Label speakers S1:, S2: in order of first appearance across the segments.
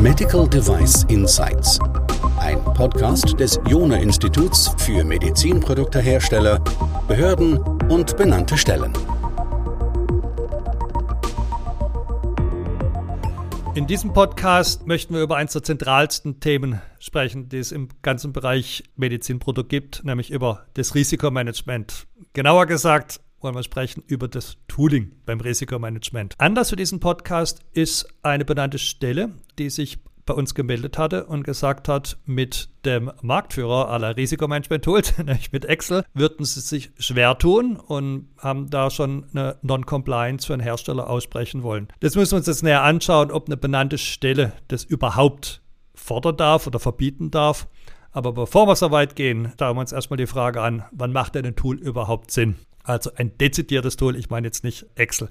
S1: Medical Device Insights. Ein Podcast des Jona Instituts für Medizinproduktehersteller, Behörden und benannte Stellen.
S2: In diesem Podcast möchten wir über eines der zentralsten Themen sprechen, die es im ganzen Bereich Medizinprodukt gibt, nämlich über das Risikomanagement. Genauer gesagt wollen wir sprechen über das Tooling beim Risikomanagement. Anlass für diesen Podcast ist eine benannte Stelle, die sich bei uns gemeldet hatte und gesagt hat, mit dem Marktführer aller Risikomanagement-Tools, nämlich mit Excel, würden sie sich schwer tun und haben da schon eine Non-Compliance für einen Hersteller aussprechen wollen. Das müssen wir uns jetzt näher anschauen, ob eine benannte Stelle das überhaupt fordern darf oder verbieten darf. Aber bevor wir so weit gehen, schauen wir uns erstmal die Frage an, wann macht denn ein Tool überhaupt Sinn? Also ein dezidiertes Tool, ich meine jetzt nicht Excel.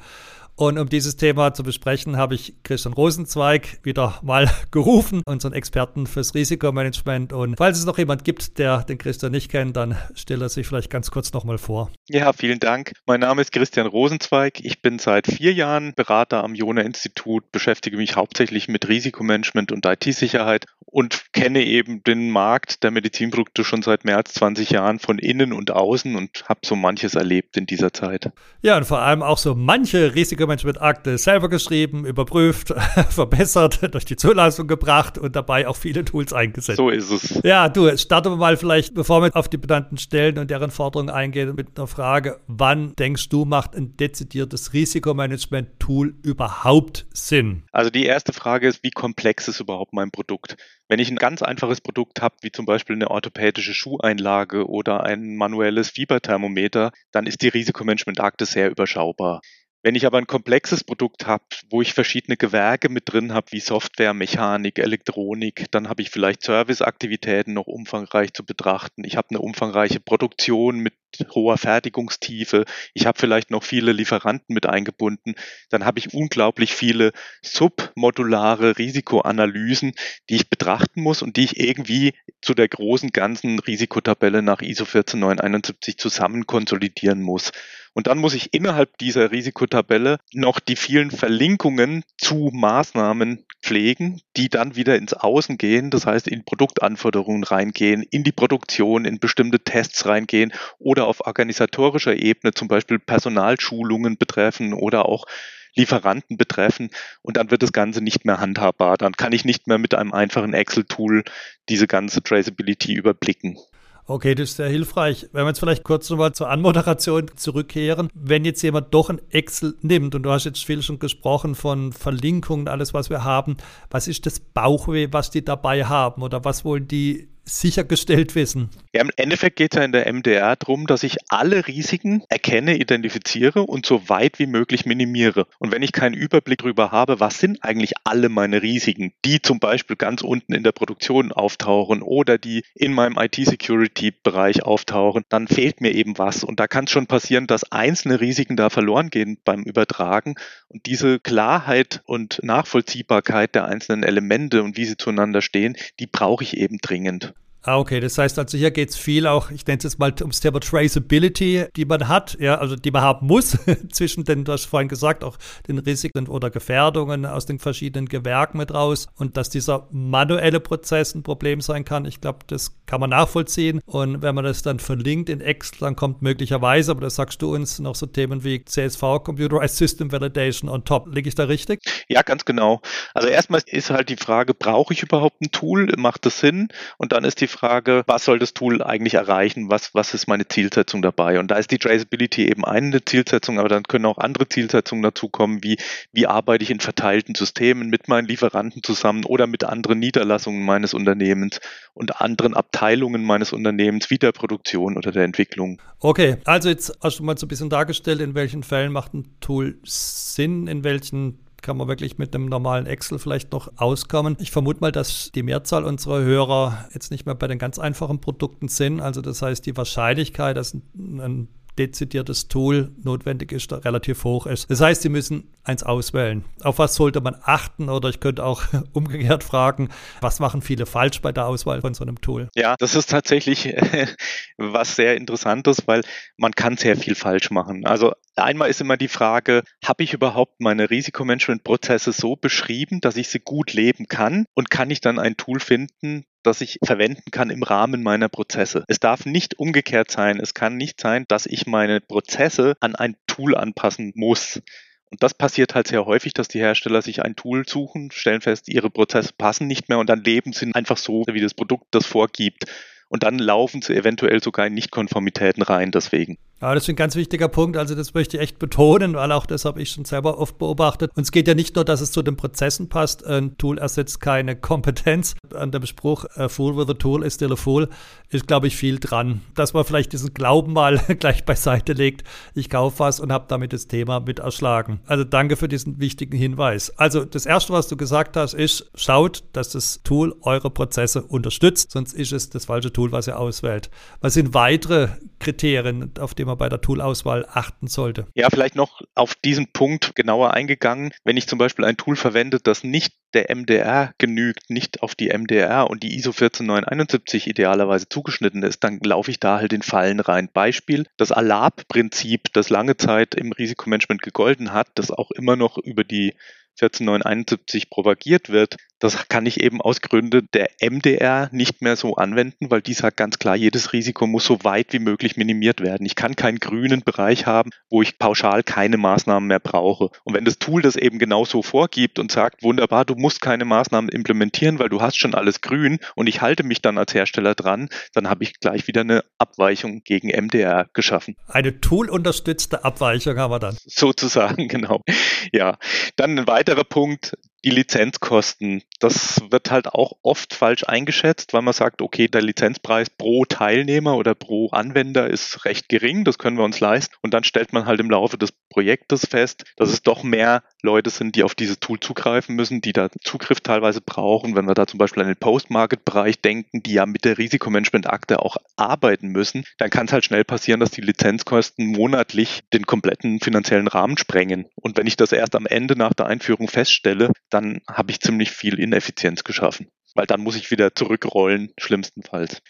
S2: Und um dieses Thema zu besprechen, habe ich Christian Rosenzweig wieder mal gerufen, unseren Experten fürs Risikomanagement. Und falls es noch jemand gibt, der den Christian nicht kennt, dann stelle er sich vielleicht ganz kurz nochmal vor.
S3: Ja, vielen Dank. Mein Name ist Christian Rosenzweig. Ich bin seit vier Jahren Berater am Jona Institut, beschäftige mich hauptsächlich mit Risikomanagement und IT-Sicherheit und kenne eben den Markt der Medizinprodukte schon seit mehr als 20 Jahren von innen und außen und habe so manches erlebt in dieser Zeit.
S2: Ja, und vor allem auch so manche Risikomanagement-Akte selber geschrieben, überprüft, verbessert, durch die Zulassung gebracht und dabei auch viele Tools eingesetzt.
S3: So ist es.
S2: Ja, du, starten wir mal vielleicht, bevor wir auf die benannten Stellen und deren Forderungen eingehen, mit einer Frage, wann denkst du, macht ein dezidiertes Risikomanagement-Tool überhaupt Sinn?
S3: Also die erste Frage ist, wie komplex ist überhaupt mein Produkt? Wenn ich ein ganz einfaches Produkt habe, wie zum Beispiel eine orthopädische Schuheinlage oder ein manuelles Fieberthermometer, dann ist die Risikomanagement-Akte sehr überschaubar. Wenn ich aber ein komplexes Produkt habe, wo ich verschiedene Gewerke mit drin habe, wie Software, Mechanik, Elektronik, dann habe ich vielleicht Serviceaktivitäten noch umfangreich zu betrachten. Ich habe eine umfangreiche Produktion mit hoher Fertigungstiefe. Ich habe vielleicht noch viele Lieferanten mit eingebunden. Dann habe ich unglaublich viele submodulare Risikoanalysen, die ich betrachten muss und die ich irgendwie zu der großen ganzen Risikotabelle nach ISO 14971 zusammen konsolidieren muss. Und dann muss ich innerhalb dieser Risikotabelle noch die vielen Verlinkungen zu Maßnahmen pflegen, die dann wieder ins Außen gehen, das heißt in Produktanforderungen reingehen, in die Produktion, in bestimmte Tests reingehen oder auf organisatorischer Ebene zum Beispiel Personalschulungen betreffen oder auch Lieferanten betreffen und dann wird das Ganze nicht mehr handhabbar. Dann kann ich nicht mehr mit einem einfachen Excel-Tool diese ganze Traceability überblicken.
S2: Okay, das ist sehr hilfreich. Wenn wir jetzt vielleicht kurz nochmal zur Anmoderation zurückkehren. Wenn jetzt jemand doch ein Excel nimmt, und du hast jetzt viel schon gesprochen von Verlinkungen, alles, was wir haben, was ist das Bauchweh, was die dabei haben? Oder was wollen die sichergestellt wissen?
S3: Ja, Im Endeffekt geht es ja in der MDR darum, dass ich alle Risiken erkenne, identifiziere und so weit wie möglich minimiere. Und wenn ich keinen Überblick darüber habe, was sind eigentlich alle meine Risiken, die zum Beispiel ganz unten in der Produktion auftauchen oder die in meinem IT-Security-Bereich auftauchen, dann fehlt mir eben was. Und da kann es schon passieren, dass einzelne Risiken da verloren gehen beim Übertragen. Und diese Klarheit und Nachvollziehbarkeit der einzelnen Elemente und wie sie zueinander stehen, die brauche ich eben dringend.
S2: Ah, okay. Das heißt also, hier geht es viel auch, ich nenne es jetzt mal ums Thema Traceability, die man hat, ja, also die man haben muss zwischen den, du hast vorhin gesagt, auch den Risiken oder Gefährdungen aus den verschiedenen Gewerken mit raus und dass dieser manuelle Prozess ein Problem sein kann. Ich glaube, das kann man nachvollziehen. Und wenn man das dann verlinkt in Excel, dann kommt möglicherweise, aber das sagst du uns, noch so Themen wie CSV, Computerized System Validation on top. Liege ich da richtig?
S3: Ja, ganz genau. Also erstmal ist halt die Frage, brauche ich überhaupt ein Tool? Macht das Sinn? Und dann ist die was soll das Tool eigentlich erreichen? Was, was ist meine Zielsetzung dabei? Und da ist die Traceability eben eine Zielsetzung, aber dann können auch andere Zielsetzungen dazukommen, wie wie arbeite ich in verteilten Systemen mit meinen Lieferanten zusammen oder mit anderen Niederlassungen meines Unternehmens und anderen Abteilungen meines Unternehmens, wie der Produktion oder der Entwicklung.
S2: Okay, also jetzt hast du mal so ein bisschen dargestellt, in welchen Fällen macht ein Tool Sinn, in welchen kann man wirklich mit einem normalen Excel vielleicht noch auskommen. Ich vermute mal, dass die Mehrzahl unserer Hörer jetzt nicht mehr bei den ganz einfachen Produkten sind. Also das heißt, die Wahrscheinlichkeit, dass ein dezidiertes Tool notwendig ist, relativ hoch ist. Das heißt, Sie müssen eins auswählen. Auf was sollte man achten? Oder ich könnte auch umgekehrt fragen, was machen viele falsch bei der Auswahl von so einem Tool?
S3: Ja, das ist tatsächlich was sehr Interessantes, weil man kann sehr viel falsch machen. Also einmal ist immer die Frage, habe ich überhaupt meine Risikomanagement-Prozesse so beschrieben, dass ich sie gut leben kann? Und kann ich dann ein Tool finden, das ich verwenden kann im Rahmen meiner Prozesse. Es darf nicht umgekehrt sein. Es kann nicht sein, dass ich meine Prozesse an ein Tool anpassen muss. Und das passiert halt sehr häufig, dass die Hersteller sich ein Tool suchen, stellen fest, ihre Prozesse passen nicht mehr und dann leben sie einfach so, wie das Produkt das vorgibt. Und dann laufen sie eventuell sogar in Nichtkonformitäten rein deswegen.
S2: Ja, das ist ein ganz wichtiger Punkt. Also das möchte ich echt betonen, weil auch das habe ich schon selber oft beobachtet. Und es geht ja nicht nur, dass es zu den Prozessen passt. Ein Tool ersetzt keine Kompetenz. An dem Spruch, a fool with a tool is still a fool, ist, glaube ich, viel dran. Dass man vielleicht diesen Glauben mal gleich beiseite legt. Ich kaufe was und habe damit das Thema mit erschlagen. Also danke für diesen wichtigen Hinweis. Also das Erste, was du gesagt hast, ist, schaut, dass das Tool eure Prozesse unterstützt. Sonst ist es das falsche Tool, was ihr auswählt. Was sind weitere Kriterien, auf die man bei der Toolauswahl achten sollte?
S3: Ja, vielleicht noch auf diesen Punkt genauer eingegangen. Wenn ich zum Beispiel ein Tool verwende, das nicht der MDR genügt, nicht auf die MDR und die ISO 14971 idealerweise zugeschnitten ist, dann laufe ich da halt in Fallen rein. Beispiel, das ALAP-Prinzip, das lange Zeit im Risikomanagement gegolten hat, das auch immer noch über die 14971 propagiert wird, das kann ich eben aus Gründen der MDR nicht mehr so anwenden, weil die sagt ganz klar, jedes Risiko muss so weit wie möglich minimiert werden. Ich kann keinen grünen Bereich haben, wo ich pauschal keine Maßnahmen mehr brauche. Und wenn das Tool das eben genau so vorgibt und sagt, wunderbar, du musst keine Maßnahmen implementieren, weil du hast schon alles grün und ich halte mich dann als Hersteller dran, dann habe ich gleich wieder eine Abweichung gegen MDR geschaffen.
S2: Eine toolunterstützte Abweichung haben wir dann.
S3: Sozusagen, genau. Ja. Dann ein weiterer Punkt, die Lizenzkosten. Das wird halt auch oft falsch eingeschätzt, weil man sagt, okay, der Lizenzpreis pro Teilnehmer oder pro Anwender ist recht gering, das können wir uns leisten. Und dann stellt man halt im Laufe des Projektes fest, dass es doch mehr Leute sind, die auf dieses Tool zugreifen müssen, die da Zugriff teilweise brauchen. Wenn wir da zum Beispiel an den Post-Market-Bereich denken, die ja mit der Risikomanagement-Akte auch arbeiten müssen, dann kann es halt schnell passieren, dass die Lizenzkosten monatlich den kompletten finanziellen Rahmen sprengen. Und wenn ich das erst am Ende nach der Einführung feststelle, dann habe ich ziemlich viel Ineffizienz geschaffen. Weil dann muss ich wieder zurückrollen, schlimmstenfalls.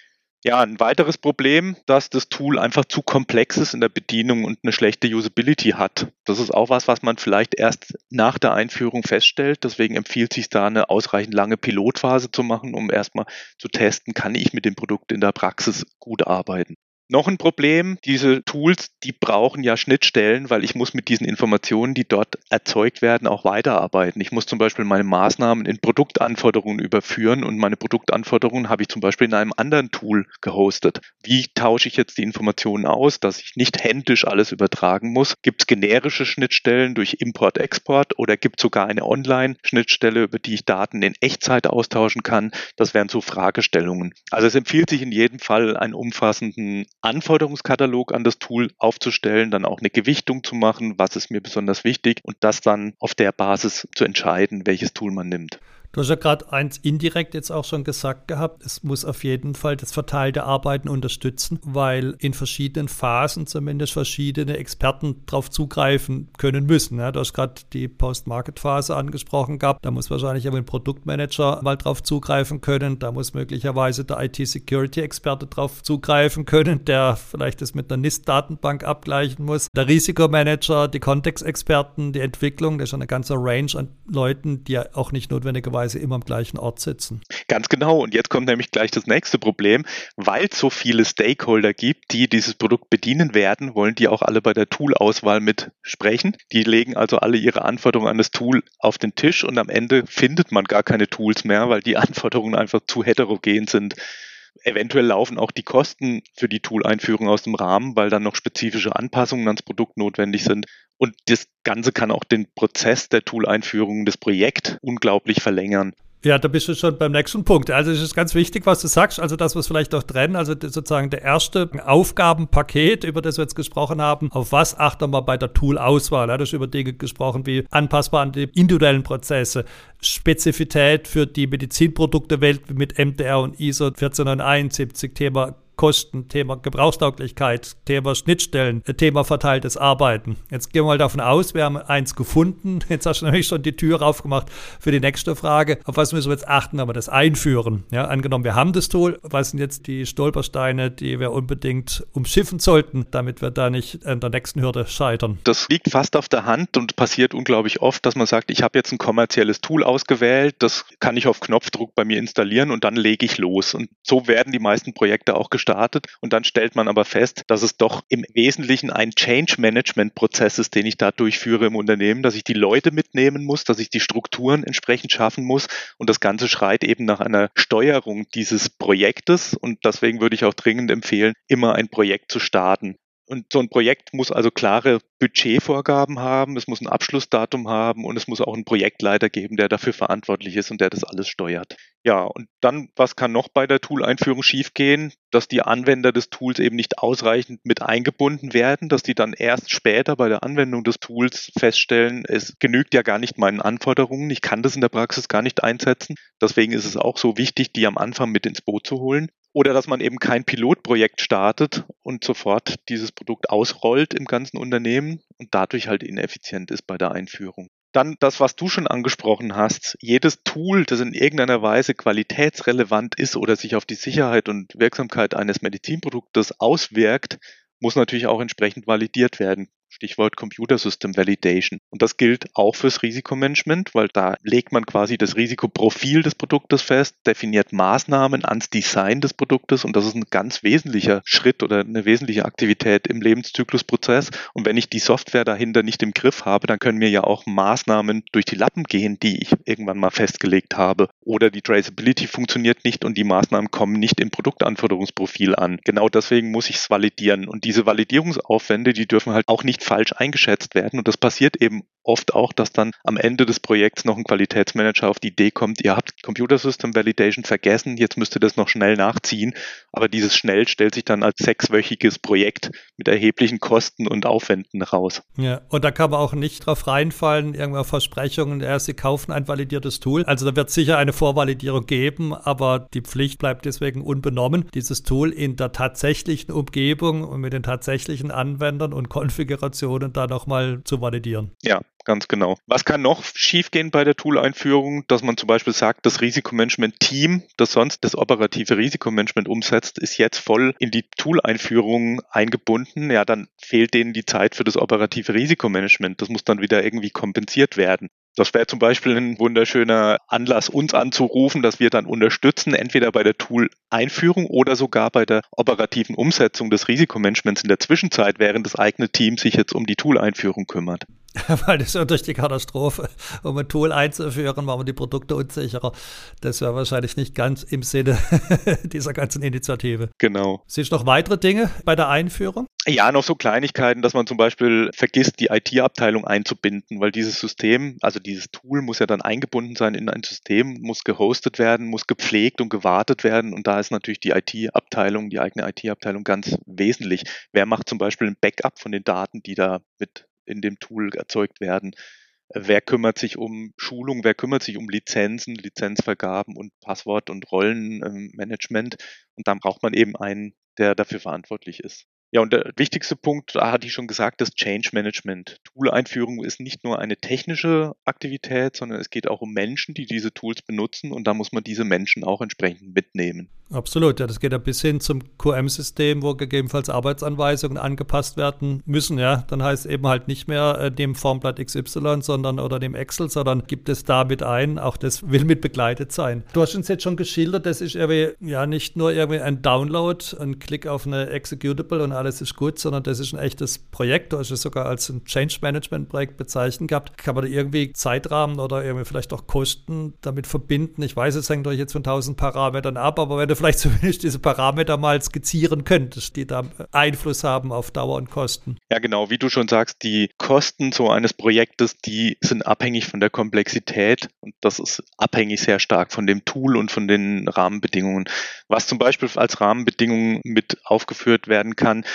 S3: Ja, ein weiteres Problem, dass das Tool einfach zu komplex ist in der Bedienung und eine schlechte Usability hat. Das ist auch was, was man vielleicht erst nach der Einführung feststellt. Deswegen empfiehlt sich da eine ausreichend lange Pilotphase zu machen, um erstmal zu testen, kann ich mit dem Produkt in der Praxis gut arbeiten. Noch ein Problem, diese Tools, die brauchen ja Schnittstellen, weil ich muss mit diesen Informationen, die dort erzeugt werden, auch weiterarbeiten. Ich muss zum Beispiel meine Maßnahmen in Produktanforderungen überführen und meine Produktanforderungen habe ich zum Beispiel in einem anderen Tool gehostet. Wie tausche ich jetzt die Informationen aus, dass ich nicht händisch alles übertragen muss? Gibt es generische Schnittstellen durch Import-Export oder gibt es sogar eine Online-Schnittstelle, über die ich Daten in Echtzeit austauschen kann? Das wären so Fragestellungen. Also es empfiehlt sich in jedem Fall einen umfassenden Anforderungskatalog an das Tool aufzustellen, dann auch eine Gewichtung zu machen, was ist mir besonders wichtig und das dann auf der Basis zu entscheiden, welches Tool man nimmt.
S2: Du hast ja gerade eins indirekt jetzt auch schon gesagt gehabt, es muss auf jeden Fall das verteilte Arbeiten unterstützen, weil in verschiedenen Phasen zumindest verschiedene Experten darauf zugreifen können müssen. Ja, du hast gerade die Post-Market-Phase angesprochen gehabt, da muss wahrscheinlich aber ein Produktmanager mal drauf zugreifen können, da muss möglicherweise der IT-Security-Experte drauf zugreifen können, der vielleicht das mit einer NIST-Datenbank abgleichen muss, der Risikomanager, die Kontextexperten, die Entwicklung, das ist eine ganze Range an Leuten, die ja auch nicht notwendigerweise möglicherweise immer am gleichen Ort sitzen.
S3: Ganz genau. Und jetzt kommt nämlich gleich das nächste Problem. Weil es so viele Stakeholder gibt, die dieses Produkt bedienen werden, wollen die auch alle bei der Tool-Auswahl mit sprechen. Die legen also alle ihre Anforderungen an das Tool auf den Tisch und am Ende findet man gar keine Tools mehr, weil die Anforderungen einfach zu heterogen sind. Eventuell laufen auch die Kosten für die Tool-Einführung aus dem Rahmen, weil dann noch spezifische Anpassungen ans Produkt notwendig sind. Und das Ganze kann auch den Prozess der Tool-Einführung, das Projekt unglaublich verlängern.
S2: Ja, da bist du schon beim nächsten Punkt. Also es ist ganz wichtig, was du sagst. Also das, was vielleicht auch trennen. Also sozusagen der erste Aufgabenpaket, über das wir jetzt gesprochen haben. Auf was achten wir bei der Tool-Auswahl? Ja, du hast über Dinge gesprochen wie anpassbar an die individuellen Prozesse, Spezifität für die Medizinprodukte Welt mit MDR und ISO 14971, Thema Kosten, Thema Gebrauchstauglichkeit, Thema Schnittstellen, Thema verteiltes Arbeiten. Jetzt gehen wir mal davon aus, wir haben eins gefunden. Jetzt hast du nämlich schon die Tür aufgemacht für die nächste Frage. Auf was müssen wir jetzt achten, wenn wir das einführen? Ja, angenommen, wir haben das Tool. Was sind jetzt die Stolpersteine, die wir unbedingt umschiffen sollten, damit wir da nicht an der nächsten Hürde scheitern?
S3: Das liegt fast auf der Hand und passiert unglaublich oft, dass man sagt, ich habe jetzt ein kommerzielles Tool ausgewählt, das kann ich auf Knopfdruck bei mir installieren und dann lege ich los. Und so werden die meisten Projekte auch gestartet. Und dann stellt man aber fest, dass es doch im Wesentlichen ein Change-Management-Prozess ist, den ich da durchführe im Unternehmen, dass ich die Leute mitnehmen muss, dass ich die Strukturen entsprechend schaffen muss. Und das Ganze schreit eben nach einer Steuerung dieses Projektes. Und deswegen würde ich auch dringend empfehlen, immer ein Projekt zu starten. Und so ein Projekt muss also klare Budgetvorgaben haben, es muss ein Abschlussdatum haben und es muss auch einen Projektleiter geben, der dafür verantwortlich ist und der das alles steuert. Ja, und dann, was kann noch bei der Tool-Einführung schiefgehen? Dass die Anwender des Tools eben nicht ausreichend mit eingebunden werden, dass die dann erst später bei der Anwendung des Tools feststellen, es genügt ja gar nicht meinen Anforderungen, ich kann das in der Praxis gar nicht einsetzen. Deswegen ist es auch so wichtig, die am Anfang mit ins Boot zu holen. Oder dass man eben kein Pilotprojekt startet und sofort dieses Produkt ausrollt im ganzen Unternehmen und dadurch halt ineffizient ist bei der Einführung. Dann das, was du schon angesprochen hast. Jedes Tool, das in irgendeiner Weise qualitätsrelevant ist oder sich auf die Sicherheit und Wirksamkeit eines Medizinproduktes auswirkt, muss natürlich auch entsprechend validiert werden. Stichwort Computer System Validation. Und das gilt auch fürs Risikomanagement, weil da legt man quasi das Risikoprofil des Produktes fest, definiert Maßnahmen ans Design des Produktes und das ist ein ganz wesentlicher Schritt oder eine wesentliche Aktivität im Lebenszyklusprozess. Und wenn ich die Software dahinter nicht im Griff habe, dann können mir ja auch Maßnahmen durch die Lappen gehen, die ich irgendwann mal festgelegt habe. Oder die Traceability funktioniert nicht und die Maßnahmen kommen nicht im Produktanforderungsprofil an. Genau deswegen muss ich es validieren. Und diese Validierungsaufwände, die dürfen halt auch nicht falsch eingeschätzt werden. Und das passiert eben oft auch, dass dann am Ende des Projekts noch ein Qualitätsmanager auf die Idee kommt, ihr habt Computer System Validation vergessen, jetzt müsst ihr das noch schnell nachziehen. Aber dieses schnell stellt sich dann als sechswöchiges Projekt mit erheblichen Kosten und Aufwänden raus.
S2: Ja, und da kann man auch nicht drauf reinfallen, irgendwelche Versprechungen, ja, sie kaufen ein validiertes Tool. Also da wird sicher eine Vorvalidierung geben, aber die Pflicht bleibt deswegen unbenommen, dieses Tool in der tatsächlichen Umgebung und mit den tatsächlichen Anwendern und Konfigurationen da nochmal zu validieren.
S3: Ja, ganz genau. Was kann noch schiefgehen bei der Tool-Einführung? Dass man zum Beispiel sagt, das Risikomanagement-Team, das sonst das operative Risikomanagement umsetzt, ist jetzt voll in die Tool-Einführung eingebunden. Ja, dann fehlt denen die Zeit für das operative Risikomanagement. Das muss dann wieder irgendwie kompensiert werden. Das wäre zum Beispiel ein wunderschöner Anlass, uns anzurufen, dass wir dann unterstützen, entweder bei der Tool-Einführung oder sogar bei der operativen Umsetzung des Risikomanagements in der Zwischenzeit, während das eigene Team sich jetzt um die Tool-Einführung kümmert.
S2: Weil das ist ja durch die Katastrophe, um ein Tool einzuführen, machen wir die Produkte unsicherer. Das wäre wahrscheinlich nicht ganz im Sinne dieser ganzen Initiative.
S3: Genau.
S2: Siehst du noch weitere Dinge bei der Einführung?
S3: Ja, noch so Kleinigkeiten, dass man zum Beispiel vergisst, die IT-Abteilung einzubinden, weil dieses System, also dieses Tool muss ja dann eingebunden sein in ein System, muss gehostet werden, muss gepflegt und gewartet werden und da ist natürlich die IT-Abteilung, die eigene IT-Abteilung ganz wesentlich. Wer macht zum Beispiel ein Backup von den Daten, die da mit in dem Tool erzeugt werden. Wer kümmert sich um Schulung, wer kümmert sich um Lizenzen, Lizenzvergaben und Passwort- und Rollenmanagement? Und dann braucht man eben einen, der dafür verantwortlich ist. Ja, und der wichtigste Punkt, da hatte ich schon gesagt, das Change Management. Tool-Einführung ist nicht nur eine technische Aktivität, sondern es geht auch um Menschen, die diese Tools benutzen und da muss man diese Menschen auch entsprechend mitnehmen.
S2: Absolut, ja, das geht ja bis hin zum QM-System, wo gegebenenfalls Arbeitsanweisungen angepasst werden müssen, ja. Dann heißt eben halt nicht mehr äh, dem Formblatt XY, sondern oder dem Excel, sondern gibt es da mit ein. Auch das will mit begleitet sein. Du hast uns jetzt schon geschildert, das ist irgendwie ja nicht nur irgendwie ein Download, ein Klick auf eine Executable und alles ist gut, sondern das ist ein echtes Projekt. Du hast es sogar als ein Change Management Projekt bezeichnet gehabt. Kann man da irgendwie Zeitrahmen oder irgendwie vielleicht auch Kosten damit verbinden? Ich weiß, es hängt euch jetzt von tausend Parametern ab, aber wenn du vielleicht zumindest diese Parameter mal skizzieren könntest, die da Einfluss haben auf Dauer und Kosten.
S3: Ja, genau, wie du schon sagst, die Kosten so eines Projektes, die sind abhängig von der Komplexität und das ist abhängig sehr stark von dem Tool und von den Rahmenbedingungen. Was zum Beispiel als Rahmenbedingungen mit aufgeführt werden kann,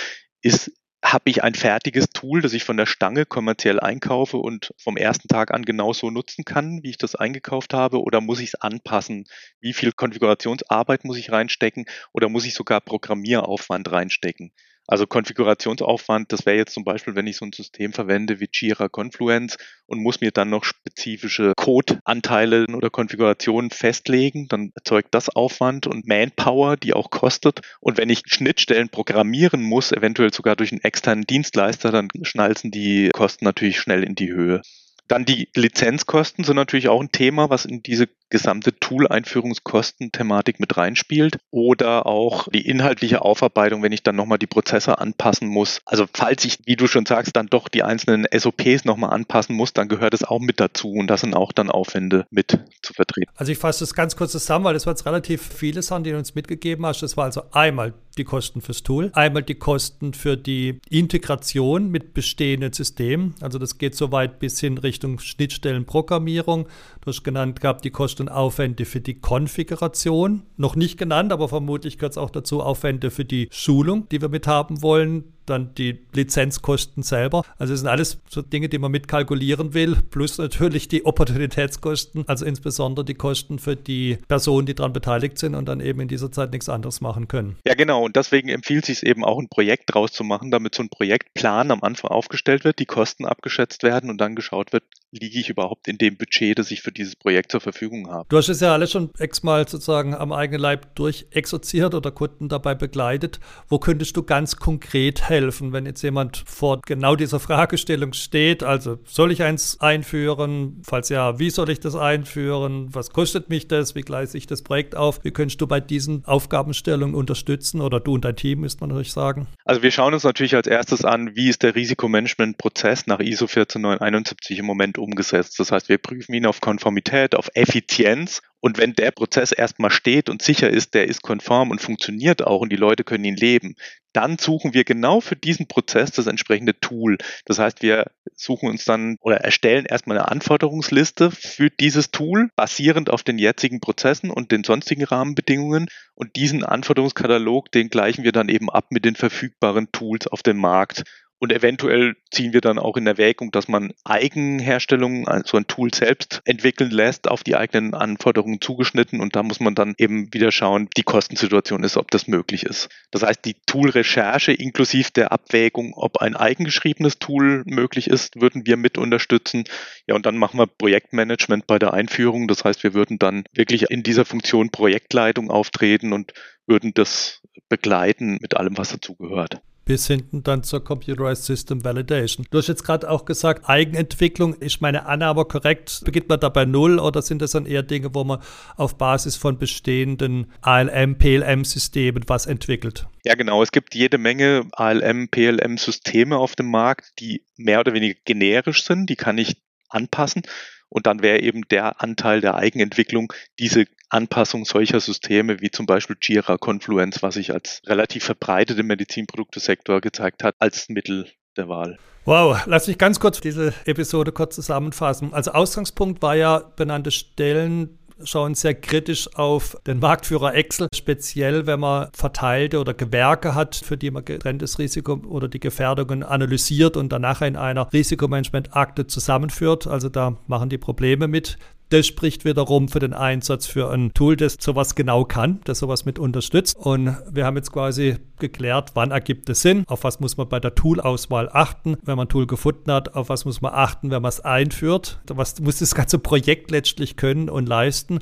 S3: ist habe ich ein fertiges Tool, das ich von der Stange kommerziell einkaufe und vom ersten Tag an genauso nutzen kann, wie ich das eingekauft habe? Oder muss ich es anpassen? Wie viel Konfigurationsarbeit muss ich reinstecken? Oder muss ich sogar Programmieraufwand reinstecken? Also Konfigurationsaufwand, das wäre jetzt zum Beispiel, wenn ich so ein System verwende wie Jira Confluence und muss mir dann noch spezifische Code-Anteile oder Konfigurationen festlegen, dann erzeugt das Aufwand und Manpower, die auch kostet. Und wenn ich Schnittstellen programmieren muss, eventuell sogar durch einen externen Dienstleister, dann schnalzen die Kosten natürlich schnell in die Höhe. Dann die Lizenzkosten sind natürlich auch ein Thema, was in diese gesamte Tool-Einführungskosten-Thematik mit reinspielt oder auch die inhaltliche Aufarbeitung, wenn ich dann nochmal die Prozesse anpassen muss. Also falls ich, wie du schon sagst, dann doch die einzelnen SOPs nochmal anpassen muss, dann gehört es auch mit dazu und das sind auch dann Aufwände mit zu vertreten.
S2: Also ich fasse das ganz kurz zusammen, weil das war jetzt relativ viele Sachen, die du uns mitgegeben hast. Das war also einmal die Kosten fürs Tool, einmal die Kosten für die Integration mit bestehenden Systemen. Also das geht so weit bis hin Richtung Schnittstellenprogrammierung. Du hast genannt gehabt die Kosten und Aufwände für die Konfiguration. Noch nicht genannt, aber vermutlich gehört es auch dazu Aufwände für die Schulung, die wir mit haben wollen dann die Lizenzkosten selber. Also es sind alles so Dinge, die man mitkalkulieren will, plus natürlich die Opportunitätskosten, also insbesondere die Kosten für die Personen, die daran beteiligt sind und dann eben in dieser Zeit nichts anderes machen können.
S3: Ja, genau. Und deswegen empfiehlt sich eben auch ein Projekt draus zu machen, damit so ein Projektplan am Anfang aufgestellt wird, die Kosten abgeschätzt werden und dann geschaut wird, liege ich überhaupt in dem Budget, das ich für dieses Projekt zur Verfügung habe.
S2: Du hast es ja alles schon x-mal sozusagen am eigenen Leib durchexerziert oder Kunden dabei begleitet. Wo könntest du ganz konkret helfen? Helfen, wenn jetzt jemand vor genau dieser Fragestellung steht. Also soll ich eins einführen? Falls ja, wie soll ich das einführen? Was kostet mich das? Wie gleise ich das Projekt auf? Wie könntest du bei diesen Aufgabenstellungen unterstützen oder du und dein Team, müsste man natürlich sagen?
S3: Also wir schauen uns natürlich als erstes an, wie ist der Risikomanagement-Prozess nach ISO 14971 im Moment umgesetzt. Das heißt, wir prüfen ihn auf Konformität, auf Effizienz und wenn der Prozess erstmal steht und sicher ist, der ist konform und funktioniert auch und die Leute können ihn leben, dann suchen wir genau für diesen Prozess das entsprechende Tool. Das heißt, wir suchen uns dann oder erstellen erstmal eine Anforderungsliste für dieses Tool, basierend auf den jetzigen Prozessen und den sonstigen Rahmenbedingungen. Und diesen Anforderungskatalog, den gleichen wir dann eben ab mit den verfügbaren Tools auf dem Markt. Und eventuell ziehen wir dann auch in Erwägung, dass man Eigenherstellungen, also ein Tool selbst entwickeln lässt, auf die eigenen Anforderungen zugeschnitten. Und da muss man dann eben wieder schauen, die Kostensituation ist, ob das möglich ist. Das heißt, die Tool-Recherche inklusive der Abwägung, ob ein eigengeschriebenes Tool möglich ist, würden wir mit unterstützen. Ja, und dann machen wir Projektmanagement bei der Einführung. Das heißt, wir würden dann wirklich in dieser Funktion Projektleitung auftreten und würden das begleiten mit allem, was dazugehört
S2: bis hinten dann zur Computerized System Validation. Du hast jetzt gerade auch gesagt, Eigenentwicklung. Ist meine Annahme korrekt? Beginnt man da Null oder sind das dann eher Dinge, wo man auf Basis von bestehenden ALM, PLM-Systemen was entwickelt?
S3: Ja, genau. Es gibt jede Menge ALM, PLM-Systeme auf dem Markt, die mehr oder weniger generisch sind. Die kann ich anpassen. Und dann wäre eben der Anteil der Eigenentwicklung diese Anpassung solcher Systeme wie zum Beispiel Jira Confluence, was sich als relativ verbreitet im Medizinproduktesektor gezeigt hat, als Mittel der Wahl.
S2: Wow, lass mich ganz kurz diese Episode kurz zusammenfassen. Also Ausgangspunkt war ja benannte Stellen schauen sehr kritisch auf den Marktführer Excel, speziell wenn man verteilte oder Gewerke hat, für die man getrenntes Risiko oder die Gefährdungen analysiert und danach in einer Risikomanagement-Akte zusammenführt. Also da machen die Probleme mit. Das spricht wiederum für den Einsatz für ein Tool, das sowas genau kann, das sowas mit unterstützt. Und wir haben jetzt quasi geklärt, wann ergibt es Sinn, auf was muss man bei der Tool-Auswahl achten, wenn man ein Tool gefunden hat, auf was muss man achten, wenn man es einführt, was muss das ganze Projekt letztlich können und leisten.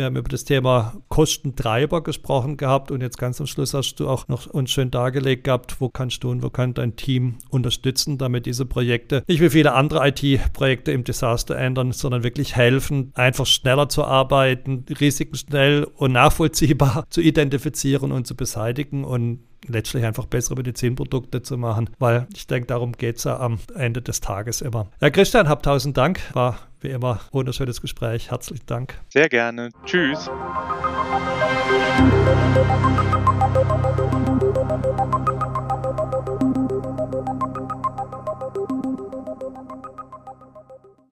S2: Wir haben über das Thema Kostentreiber gesprochen gehabt und jetzt ganz am Schluss hast du auch noch uns schön dargelegt gehabt, wo kannst du und wo kann dein Team unterstützen, damit diese Projekte nicht wie viele andere IT-Projekte im Desaster ändern, sondern wirklich helfen, einfach schneller zu arbeiten, Risiken schnell und nachvollziehbar zu identifizieren und zu beseitigen. Und letztlich einfach bessere Medizinprodukte zu machen, weil ich denke, darum geht es ja am Ende des Tages immer. Ja, Christian, hab tausend Dank. War wie immer wunderschönes Gespräch. Herzlichen Dank.
S3: Sehr gerne. Tschüss.